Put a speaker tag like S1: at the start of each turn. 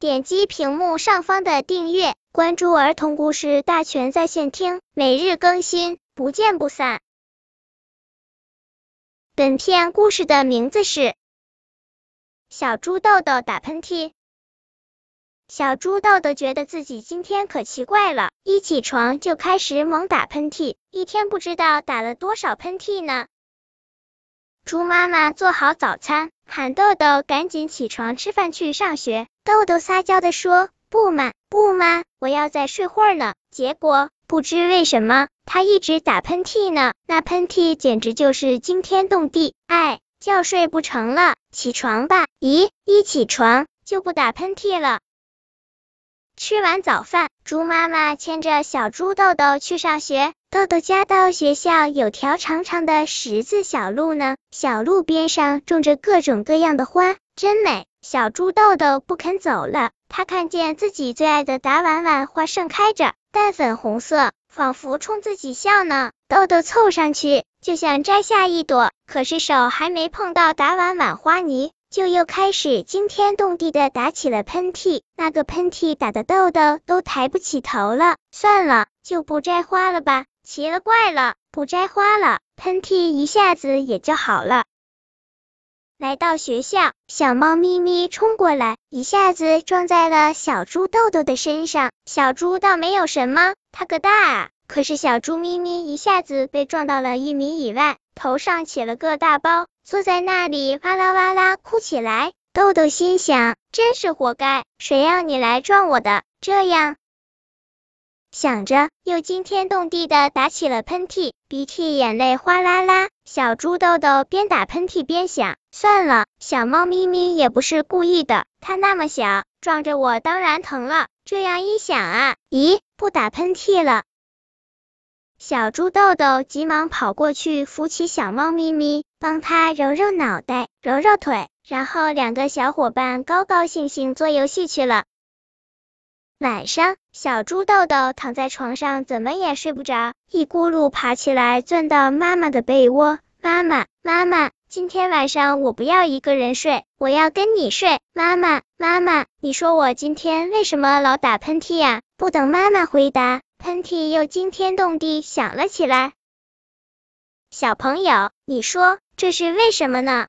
S1: 点击屏幕上方的订阅，关注儿童故事大全在线听，每日更新，不见不散。本片故事的名字是《小猪豆豆打喷嚏》。小猪豆豆觉得自己今天可奇怪了，一起床就开始猛打喷嚏，一天不知道打了多少喷嚏呢。猪妈妈做好早餐，喊豆豆赶紧起床吃饭去上学。豆豆撒娇的说：“不嘛，不嘛，我要再睡会儿呢。”结果不知为什么，他一直打喷嚏呢，那喷嚏简直就是惊天动地。哎，觉睡不成了，起床吧！咦，一起床就不打喷嚏了。吃完早饭，猪妈妈牵着小猪豆豆去上学。豆豆家到学校有条长长的十字小路呢，小路边上种着各种各样的花，真美。小猪豆豆不肯走了，他看见自己最爱的打碗碗花盛开着，淡粉红色，仿佛冲自己笑呢。豆豆凑上去就想摘下一朵，可是手还没碰到打碗碗花泥，就又开始惊天动地的打起了喷嚏。那个喷嚏打的豆豆都抬不起头了。算了，就不摘花了吧。奇了怪了，不摘花了，喷嚏一下子也就好了。来到学校，小猫咪咪冲过来，一下子撞在了小猪豆豆的身上。小猪倒没有什么，它个大啊！可是小猪咪咪一下子被撞到了一米以外，头上起了个大包，坐在那里哇啦哇啦哭起来。豆豆心想，真是活该，谁让你来撞我的？这样。想着，又惊天动地的打起了喷嚏，鼻涕眼泪哗啦啦。小猪豆豆边打喷嚏边想：算了，小猫咪咪也不是故意的，它那么小，撞着我当然疼了。这样一想啊，咦，不打喷嚏了。小猪豆豆急忙跑过去扶起小猫咪咪，帮它揉揉脑袋，揉揉腿，然后两个小伙伴高高兴兴做游戏去了。晚上，小猪豆豆躺在床上，怎么也睡不着，一咕噜爬起来，钻到妈妈的被窝。妈妈，妈妈，今天晚上我不要一个人睡，我要跟你睡。妈妈，妈妈，你说我今天为什么老打喷嚏呀？不等妈妈回答，喷嚏又惊天动地响了起来。小朋友，你说这是为什么呢？